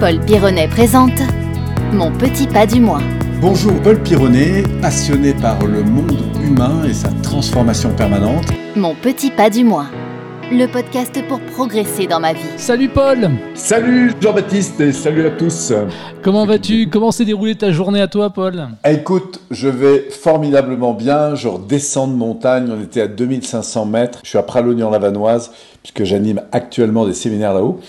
Paul Pironnet présente Mon petit pas du mois. Bonjour Paul Pironnet, passionné par le monde humain et sa transformation permanente. Mon petit pas du mois. Le podcast pour progresser dans ma vie. Salut Paul Salut Jean-Baptiste et salut à tous Comment vas-tu? Comment s'est déroulée ta journée à toi Paul? Écoute, je vais formidablement bien, je redescends de montagne, on était à 2500 mètres, je suis à Pralognan-la-Vanoise puisque j'anime actuellement des séminaires là-haut.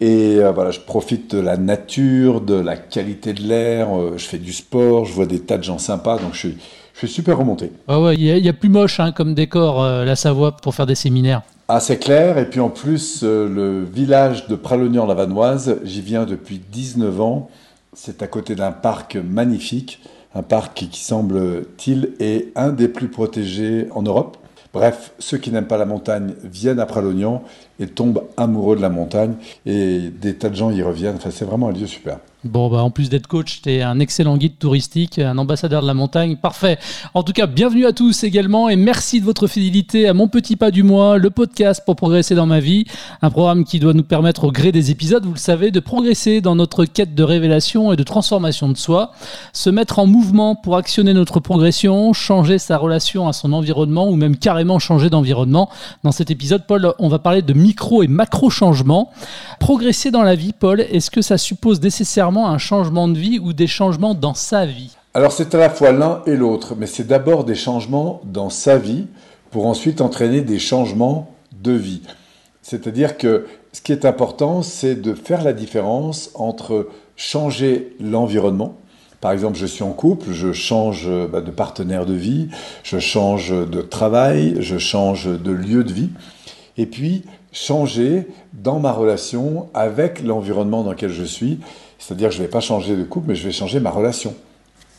Et euh, voilà, je profite de la nature, de la qualité de l'air, euh, je fais du sport, je vois des tas de gens sympas, donc je suis, je suis super remonté. Ah ouais, il y, a plus moche hein, comme décor euh, la Savoie pour faire des séminaires. Ah, c'est clair. Et puis en plus, le village de Pralognan-la-Vanoise, j'y viens depuis 19 ans. C'est à côté d'un parc magnifique, un parc qui, semble-t-il, est un des plus protégés en Europe. Bref, ceux qui n'aiment pas la montagne viennent à Pralognan et tombent amoureux de la montagne. Et des tas de gens y reviennent. Enfin, c'est vraiment un lieu super. Bon, bah, en plus d'être coach, tu es un excellent guide touristique, un ambassadeur de la montagne. Parfait. En tout cas, bienvenue à tous également et merci de votre fidélité à Mon Petit Pas du Mois, le podcast pour progresser dans ma vie. Un programme qui doit nous permettre, au gré des épisodes, vous le savez, de progresser dans notre quête de révélation et de transformation de soi, se mettre en mouvement pour actionner notre progression, changer sa relation à son environnement ou même carrément changer d'environnement. Dans cet épisode, Paul, on va parler de micro et macro changements. Progresser dans la vie, Paul, est-ce que ça suppose nécessairement un changement de vie ou des changements dans sa vie? Alors c'est à la fois l'un et l'autre, mais c'est d'abord des changements dans sa vie pour ensuite entraîner des changements de vie. C'est-à-dire que ce qui est important, c'est de faire la différence entre changer l'environnement, par exemple, je suis en couple, je change bah, de partenaire de vie, je change de travail, je change de lieu de vie. Et puis, changer dans ma relation avec l'environnement dans lequel je suis. C'est-à-dire que je ne vais pas changer de couple, mais je vais changer ma relation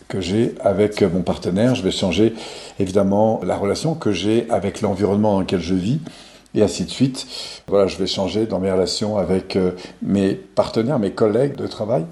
que j'ai avec mon partenaire. Je vais changer évidemment la relation que j'ai avec l'environnement dans lequel je vis et ainsi de suite. Voilà, je vais changer dans mes relations avec euh, mes partenaires, mes collègues de travail.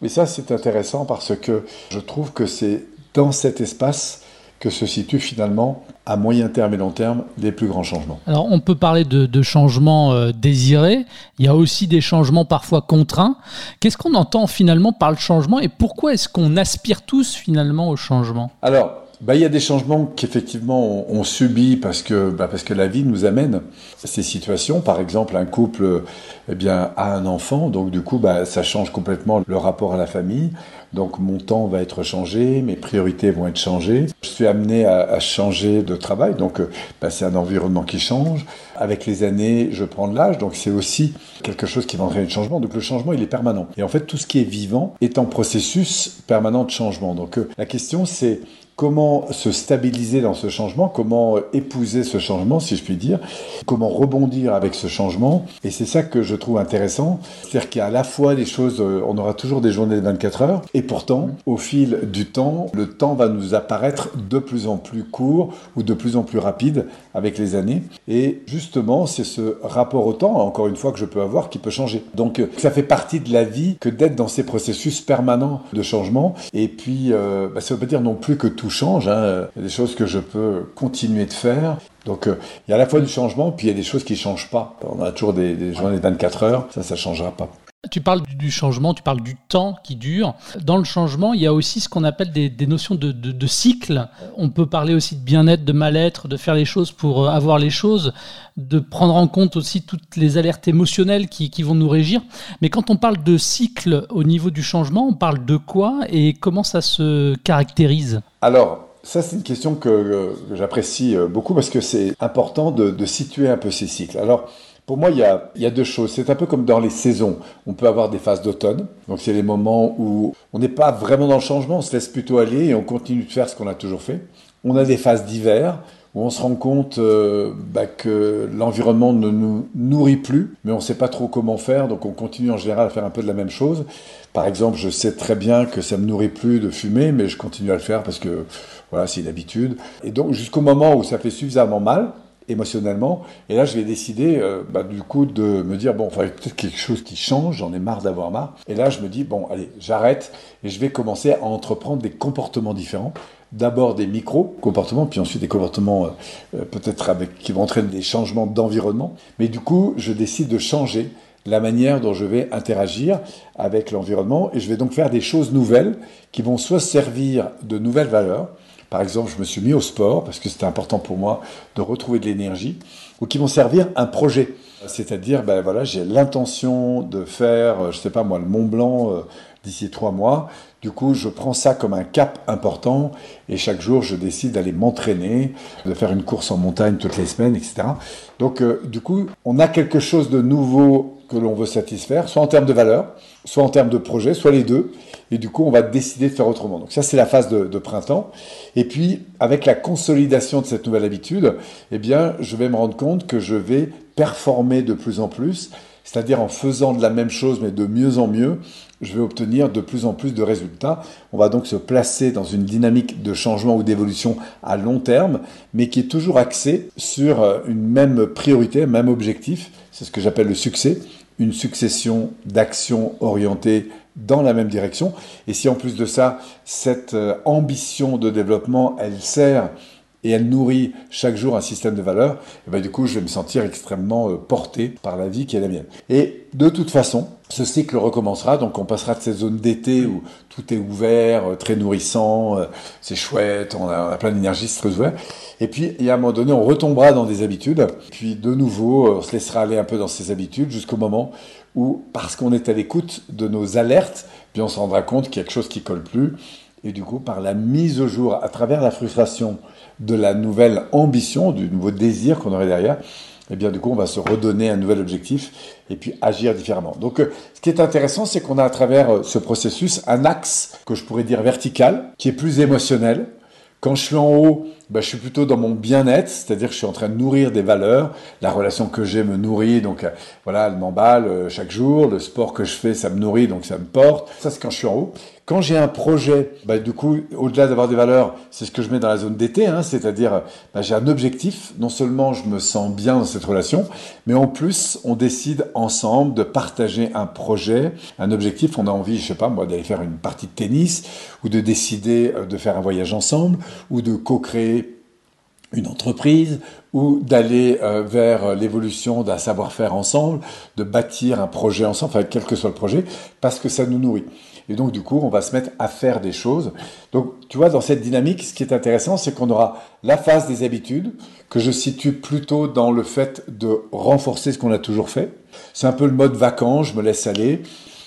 Mais ça, c'est intéressant parce que je trouve que c'est dans cet espace que se situent finalement à moyen terme et long terme les plus grands changements. Alors on peut parler de, changements euh, désirés, il y a aussi des changements parfois contraints. Qu'est-ce qu'on entend finalement par le changement et pourquoi est-ce qu'on aspire tous finalement au changement? Alors bah, il y a des changements qu'effectivement on, subit parce que, bah, parce que la vie nous amène ces situations. Par exemple, un couple eh bien, a un enfant, donc du coup, bah, ça change complètement le rapport à la famille. Donc mon temps va être changé, mes priorités vont être changées. Je suis amené à, à changer de travail, donc bah, c'est un environnement qui change. Avec les années, je prends de l'âge, donc c'est aussi quelque chose qui va entraîner le changement. Donc le changement, il est permanent. Et en fait, tout ce qui est vivant est en processus permanent de changement. Donc euh, la question, c'est comment se stabiliser dans ce changement, comment épouser ce changement, si je puis dire, comment rebondir avec ce changement? Et c'est ça que je trouve intéressant. C'est-à-dire qu'il y a à la fois des choses, euh, on aura toujours des journées de 24 heures, et pourtant, au fil du temps, le temps va nous apparaître de plus en plus court ou de plus en plus rapide avec les années. Et justement, c'est ce rapport au temps, encore une fois, que je peux avoir qui peut changer. Donc, ça fait partie de la vie que d'être dans ces processus permanents de changement. Et puis, euh, bah, ça ne veut pas dire non plus que tout change. Hein. Il y a des choses que je peux continuer de faire. Donc euh, il y a à la fois du changement, puis il y a des choses qui ne changent pas. On a toujours des, des journées de 24 heures, ça, ça ne changera pas. Tu parles du changement, tu parles du temps qui dure. Dans le changement, il y a aussi ce qu'on appelle des, notions de, de, cycle. On peut parler aussi de bien-être, de mal-être, de faire les choses pour euh, avoir les choses, de prendre en compte aussi toutes les alertes émotionnelles qui, vont nous régir. Mais quand on parle de cycle au niveau du changement, on parle de quoi et comment ça se caractérise? Alors, ça, c'est une question que, j'apprécie euh, beaucoup parce que c'est important de, de, situer un peu ces cycles. Alors, pour moi, il y, a, deux choses. C'est un peu comme dans les saisons. On peut avoir des phases d'automne. Donc, c'est les moments où on n'est pas vraiment dans le changement, on se laisse plutôt aller et on continue de faire ce qu'on a toujours fait. On a des phases d'hiver où on se rend compte euh, bah, que l'environnement ne nous nourrit plus, mais on ne sait pas trop comment faire, donc on continue en général à faire un peu de la même chose. Par exemple, je sais très bien que ça me nourrit plus de fumer, mais je continue à le faire parce que voilà, c'est une habitude. Et donc jusqu'au moment où ça fait suffisamment mal, émotionnellement. Et là, je vais décider, euh, bah, du coup, de me dire, bon, il peut-être quelque chose qui change, j'en ai marre d'avoir marre. Et là, je me dis, bon, allez, j'arrête et je vais commencer à entreprendre des comportements différents. D'abord des micro-comportements, puis ensuite des comportements euh, euh, peut-être avec qui vont entraîner des changements d'environnement. Mais du coup, je décide de changer la manière dont je vais interagir avec l'environnement et je vais donc faire des choses nouvelles qui vont soit servir de nouvelles valeurs, par exemple je me suis mis au sport parce que c'était important pour moi de retrouver de l'énergie, ou qui vont servir un projet. C'est-à-dire, ben j'ai l'intention de faire, euh, je sais pas moi, le Mont Blanc euh, d'ici trois mois. Du coup, je prends ça comme un cap important et chaque jour, je décide d'aller m'entraîner, de faire une course en montagne toutes les semaines, etc. Donc, euh, du coup, on a quelque chose de nouveau que l'on veut satisfaire, soit en termes de valeur, soit en termes de projet, soit les deux. Et du coup, on va décider de faire autrement. Donc ça, c'est la phase de, de, printemps. Et puis, avec la consolidation de cette nouvelle habitude, eh bien, je vais me rendre compte que je vais performer de plus en plus, c'est-à-dire en faisant de la même chose, mais de mieux en mieux, je vais obtenir de plus en plus de résultats. On va donc se placer dans une dynamique de changement ou d'évolution à long terme, mais qui est toujours axée sur euh, une même priorité, un même objectif. C'est ce que j'appelle le succès, une succession d'actions orientées dans la même direction. Et si en plus de ça, cette euh, ambition de développement, elle sert et elle nourrit chaque jour un système de valeurs, et ben du coup, je vais me sentir extrêmement euh, porté par la vie qui est la mienne. Et de toute façon, ce cycle recommencera, donc on passera de ces zones d'été où tout est ouvert, euh, très nourrissant, euh, c'est chouette, on a, plein d'énergie, c'est très ouvert. Et puis, il y a un moment donné, on retombera dans des habitudes, puis de nouveau, on se laissera aller un peu dans ces habitudes jusqu'au moment où, parce qu'on est à l'écoute de nos alertes, puis on se rendra compte qu'il y a quelque chose qui colle plus, et du coup, par la mise au jour, à travers la frustration de la nouvelle ambition, du nouveau désir qu'on aurait derrière, eh bien, du coup, on va se redonner un nouvel objectif et puis agir différemment. Donc, euh, ce qui est intéressant, c'est qu'on a à travers euh, ce processus un axe que je pourrais dire vertical, qui est plus émotionnel. Quand je suis en haut, ben, je suis plutôt dans mon bien-être, c'est-à-dire que je suis en train de nourrir des valeurs. La relation que j'ai me nourrit, donc euh, voilà, elle m'emballe chaque jour. Le sport que je fais, ça me nourrit, donc ça me porte. Ça, c'est quand je suis en haut. Quand j'ai un projet, bah, du coup, au-delà d'avoir des valeurs, c'est ce que je mets dans la zone d'été, hein, c'est-à-dire bah, j'ai un objectif, non seulement je me sens bien dans cette relation, mais en plus on décide ensemble de partager un projet, un objectif, on a envie, je sais pas moi, d'aller faire une partie de tennis, ou de décider euh, de faire un voyage ensemble, ou de co-créer une entreprise ou d'aller euh, vers l'évolution d'un savoir-faire ensemble, de bâtir un projet ensemble, enfin quel que soit le projet, parce que ça nous nourrit. Et donc, du coup, on va se mettre à faire des choses. Donc, tu vois, dans cette dynamique, ce qui est intéressant, c'est qu'on aura la phase des habitudes, que je situe plutôt dans le fait de renforcer ce qu'on a toujours fait. C'est un peu le mode vacances, je me laisse aller.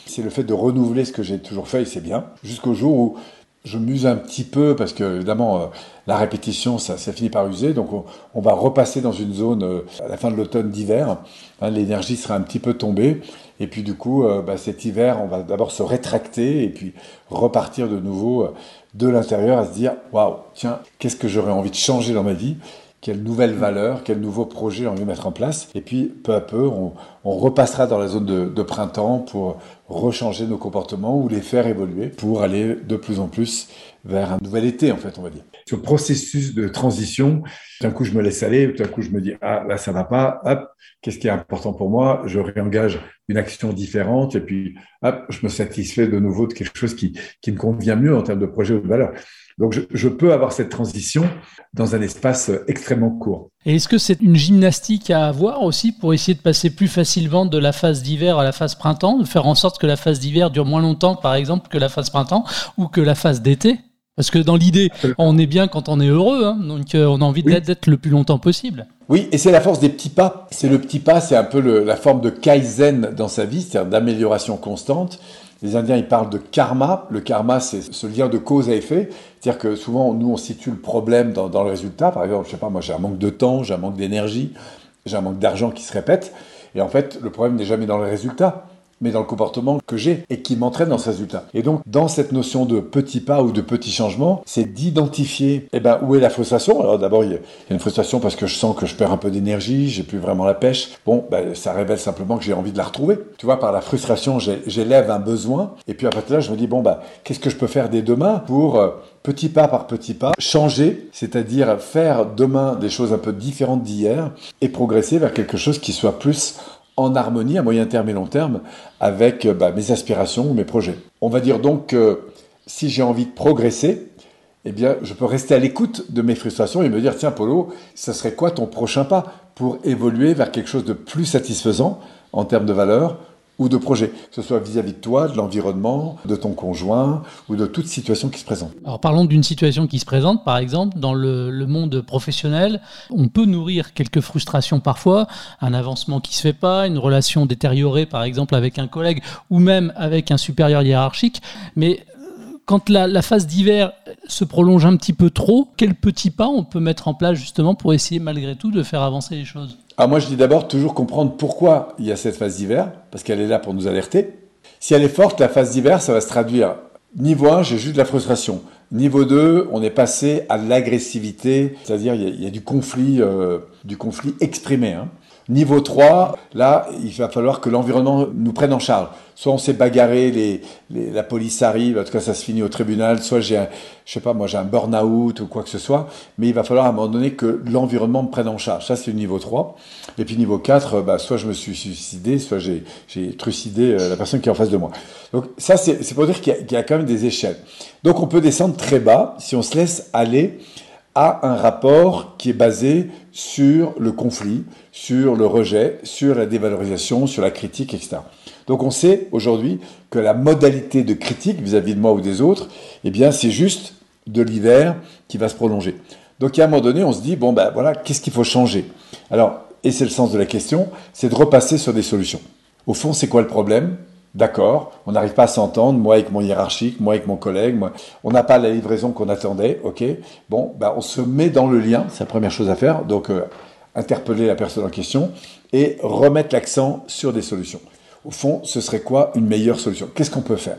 C'est le fait de renouveler ce que j'ai toujours fait et c'est bien. Jusqu'au jour où je m'use un petit peu parce que évidemment euh, la répétition ça, finit par user. Donc on, va repasser dans une zone euh, à la fin de l'automne d'hiver. Hein, l'énergie sera un petit peu tombée. Et puis du coup euh, bah, cet hiver on va d'abord se rétracter et puis repartir de nouveau de l'intérieur à se dire waouh tiens qu'est-ce que j'aurais envie de changer dans ma vie? Quelle nouvelle valeur, quel nouveau projet on veut mettre en place. Et puis, peu à peu, on, repassera dans la zone de, printemps pour rechanger nos comportements ou les faire évoluer pour aller de plus en plus vers un nouvel été, en fait, on va dire. Ce processus de transition, d'un coup, je me laisse aller, d'un coup, je me dis, ah, là, ça va pas, hop, qu'est-ce qui est important pour moi? Je réengage une action différente et puis, hop, je me satisfais de nouveau de quelque chose qui, qui me convient mieux en termes de projet ou de valeur. Donc, je, peux avoir cette transition dans un espace extrêmement court. Et est-ce que c'est une gymnastique à avoir aussi pour essayer de passer plus facilement de la phase d'hiver à la phase printemps, de faire en sorte que la phase d'hiver dure moins longtemps, par exemple, que la phase printemps ou que la phase d'été? Parce que dans l'idée, on est bien quand on est heureux, hein, donc euh, on a envie d'être le plus longtemps possible. Oui, et c'est la force des petits pas. C'est le petit pas, c'est un peu la forme de kaizen dans sa vie, c'est-à-dire d'amélioration constante. Les Indiens, ils parlent de karma. Le karma, c'est ce lien de cause à effet. C'est-à-dire que souvent, nous, on situe le problème dans, dans le résultat. Par exemple, je sais pas, moi, j'ai un manque de temps, j'ai un manque d'énergie, j'ai un manque d'argent qui se répète. Et en fait, le problème n'est jamais dans le résultat mais dans le comportement que j'ai et qui m'entraîne dans ce résultat. Et donc, dans cette notion de petits pas ou de petits changements, c'est d'identifier eh ben, où est la frustration. Alors d'abord, il y a une frustration parce que je sens que je perds un peu d'énergie, j'ai plus vraiment la pêche. Bon, ben, ça révèle simplement que j'ai envie de la retrouver. Tu vois, par la frustration, j'élève un besoin. Et puis après là, je me dis, bon, bah, qu'est-ce que je peux faire dès demain pour... Euh, petit pas par petit pas, changer, c'est-à-dire faire demain des choses un peu différentes d'hier et progresser vers quelque chose qui soit plus en harmonie à moyen terme et long terme avec euh, bah, mes aspirations ou mes projets. On va dire donc que si j'ai envie de progresser, eh bien, je peux rester à l'écoute de mes frustrations et me dire, tiens, Polo, ce serait quoi ton prochain pas pour évoluer vers quelque chose de plus satisfaisant en termes de valeurs ou de projets, que ce soit vis-à-vis de toi, de l'environnement, de ton conjoint ou de toute situation qui se présente. Alors parlons d'une situation qui se présente, par exemple, dans le, le, monde professionnel. On peut nourrir quelques frustrations parfois, un avancement qui se fait pas, une relation détériorée, par exemple, avec un collègue ou même avec un supérieur hiérarchique. Mais quand la, phase d'hiver se prolonge un petit peu trop, quels petits pas on peut mettre en place justement pour essayer malgré tout de faire avancer les choses? Ah, Moi je dis d'abord toujours comprendre pourquoi il y a cette phase d'hiver, parce qu'elle est là pour nous alerter. Si elle est forte, la phase d'hiver, ça va se traduire. Niveau 1, j'ai juste de la frustration. Niveau 2, on est passé à l'agressivité, c'est-à-dire il y, a du conflit, euh, du conflit exprimé. Hein. Niveau 3, là, il va falloir que l'environnement nous prenne en charge. Soit on s'est bagarré, la police arrive, en tout cas ça se finit au tribunal, soit j'ai un, je sais pas, moi j'ai un burn-out ou quoi que ce soit, mais il va falloir à un moment donné que l'environnement me prenne en charge. Ça c'est le niveau 3. Et puis niveau 4, bah, soit je me suis suicidé, soit j'ai, trucidé euh, la personne qui est en face de moi. Donc ça c'est, pour dire qu'il y, a, quand même des échelles. Donc on peut descendre très bas si on se laisse aller à un rapport qui est basé sur le conflit, sur le rejet, sur la dévalorisation, sur la critique, etc. Donc on sait aujourd'hui que la modalité de critique vis-à-vis de moi ou des autres, eh bien c'est juste de l'hiver qui va se prolonger. Donc à un moment donné, on se dit, bon ben voilà, qu'est-ce qu'il faut changer? Alors, et c'est le sens de la question, c'est de repasser sur des solutions. Au fond, c'est quoi le problème? D'accord, on n'arrive pas à s'entendre, moi avec mon hiérarchique, moi avec mon collègue, moi, on n'a pas la livraison qu'on attendait, ok Bon, ben on se met dans le lien, c'est la première chose à faire, donc euh, interpeller la personne en question et remettre l'accent sur des solutions. Au fond, ce serait quoi une meilleure solution? Qu'est-ce qu'on peut faire?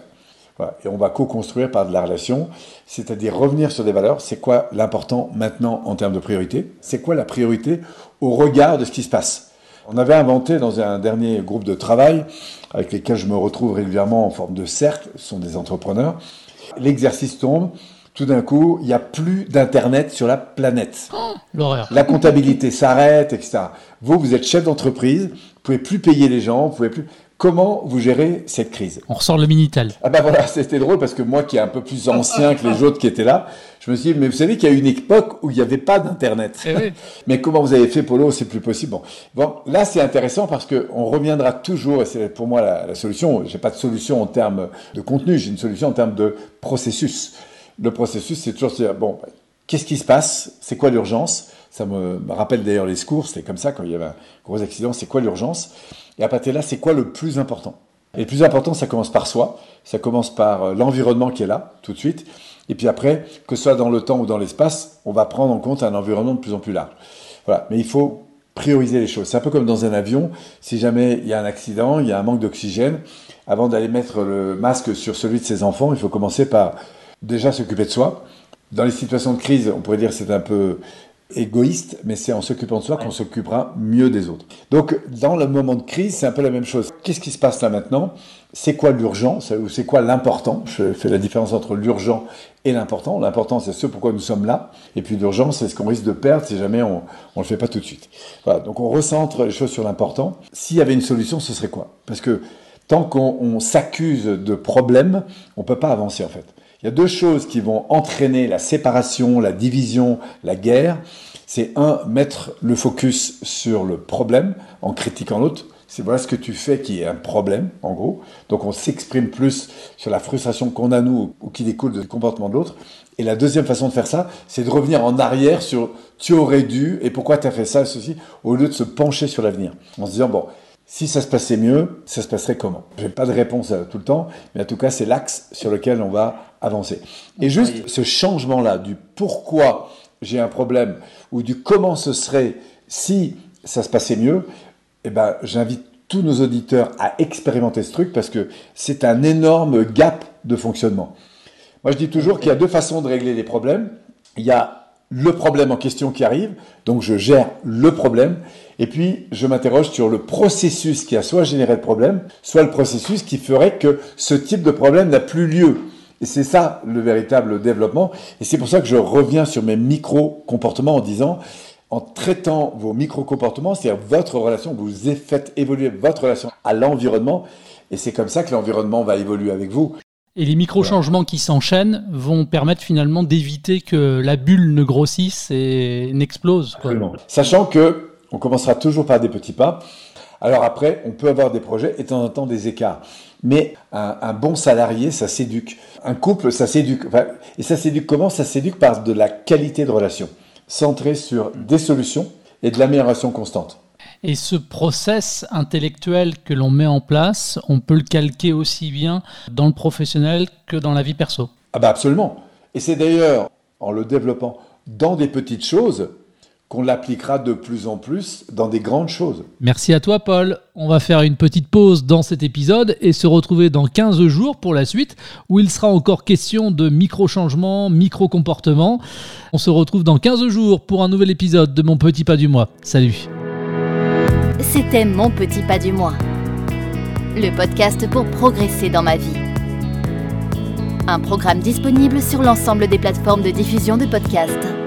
Et on va co-construire par de la relation, c'est-à-dire revenir sur des valeurs. C'est quoi l'important maintenant en termes de priorité? C'est quoi la priorité au regard de ce qui se passe? On avait inventé dans un dernier groupe de travail, avec lesquels je me retrouve régulièrement en forme de cercle, ce sont des entrepreneurs. L'exercice tombe, tout d'un coup, il n'y a plus d'Internet sur la planète. Oh, l'horreur. La comptabilité s'arrête, etc. Vous, vous êtes chef d'entreprise, vous pouvez plus payer les gens, vous pouvez plus. Comment vous gérez cette crise? On ressort le Minitel. Ah ben voilà, c'était drôle parce que moi qui est un peu plus ancien que les autres qui étaient là, je me suis dit, mais vous savez qu'il y a une époque où il n'y avait pas d'Internet. Eh mais comment vous avez fait, Polo? C'est plus possible. Bon, bon là c'est intéressant parce qu'on reviendra toujours, et c'est pour moi la, la solution, j'ai pas de solution en termes de contenu, j'ai une solution en termes de processus. Le processus, c'est toujours se dire, bon, qu'est-ce qui se passe? C'est quoi l'urgence? Ça me rappelle d'ailleurs les secours, c'était comme ça quand il y avait un gros accident, c'est quoi l'urgence? Et à partir de là, c'est quoi le plus important? Et le plus important, ça commence par soi, ça commence par euh, l'environnement qui est là, tout de suite. Et puis après, que ce soit dans le temps ou dans l'espace, on va prendre en compte un environnement de plus en plus large. Voilà. Mais il faut prioriser les choses. C'est un peu comme dans un avion. Si jamais il y a un accident, il y a un manque d'oxygène, avant d'aller mettre le masque sur celui de ses enfants, il faut commencer par déjà s'occuper de soi. Dans les situations de crise, on pourrait dire que c'est un peu égoïste, mais c'est en s'occupant de soi qu'on s'occupera mieux des autres. Donc, dans le moment de crise, c'est un peu la même chose. Qu'est-ce qui se passe là maintenant? C'est quoi l'urgent? Ou c'est quoi l'important? Je fais la différence entre l'urgent et l'important. L'important, c'est ce pourquoi nous sommes là. Et puis l'urgent, c'est ce qu'on risque de perdre si jamais on ne le fait pas tout de suite. Voilà, donc on recentre les choses sur l'important. S'il y avait une solution, ce serait quoi? Parce que tant qu'on s'accuse de problèmes, on ne peut pas avancer en fait. Il y a deux choses qui vont entraîner la séparation, la division, la guerre. C'est un, mettre le focus sur le problème en critiquant l'autre. C'est voilà ce que tu fais qui est un problème, en gros. Donc on s'exprime plus sur la frustration qu'on a nous ou qui découle du comportement de l'autre. Et la deuxième façon de faire ça, c'est de revenir en arrière sur tu aurais dû et pourquoi tu as fait ça, ceci, au lieu de se pencher sur l'avenir. En se disant, bon, si ça se passait mieux, ça se passerait comment? Je n'ai pas de réponse tout le temps, mais en tout cas, c'est l'axe sur lequel on va avancer. Et juste ce changement-là du pourquoi j'ai un problème ou du comment ce serait si ça se passait mieux, eh ben, j'invite tous nos auditeurs à expérimenter ce truc parce que c'est un énorme gap de fonctionnement. Moi, je dis toujours qu'il y a deux façons de régler les problèmes. Il y a le problème en question qui arrive, donc je gère le problème, et puis je m'interroge sur le processus qui a soit généré le problème, soit le processus qui ferait que ce type de problème n'a plus lieu. Et c'est ça le véritable développement, et c'est pour ça que je reviens sur mes micro-comportements en disant, en traitant vos micro-comportements, c'est-à-dire votre relation, vous faites évoluer votre relation à l'environnement, et c'est comme ça que l'environnement va évoluer avec vous. Et les micro-changements qui s'enchaînent vont permettre finalement d'éviter que la bulle ne grossisse et n'explose. Sachant que on commencera toujours par des petits pas. Alors après, on peut avoir des projets et de temps en temps des écarts. Mais un, bon salarié, ça s'éduque. Un couple, ça s'éduque. et ça s'éduque comment? Ça s'éduque par de la qualité de relation, centrée sur des solutions et de l'amélioration constante. Et ce process intellectuel que l'on met en place, on peut le calquer aussi bien dans le professionnel que dans la vie perso. Ah bah absolument. Et c'est d'ailleurs en le développant dans des petites choses qu'on l'appliquera de plus en plus dans des grandes choses. Merci à toi Paul. On va faire une petite pause dans cet épisode et se retrouver dans 15 jours pour la suite où il sera encore question de micro-changements, micro-comportements. On se retrouve dans 15 jours pour un nouvel épisode de Mon Petit Pas du Mois. Salut c'était Mon Petit Pas du Mois, le podcast pour progresser dans ma vie. Un programme disponible sur l'ensemble des plateformes de diffusion de podcasts.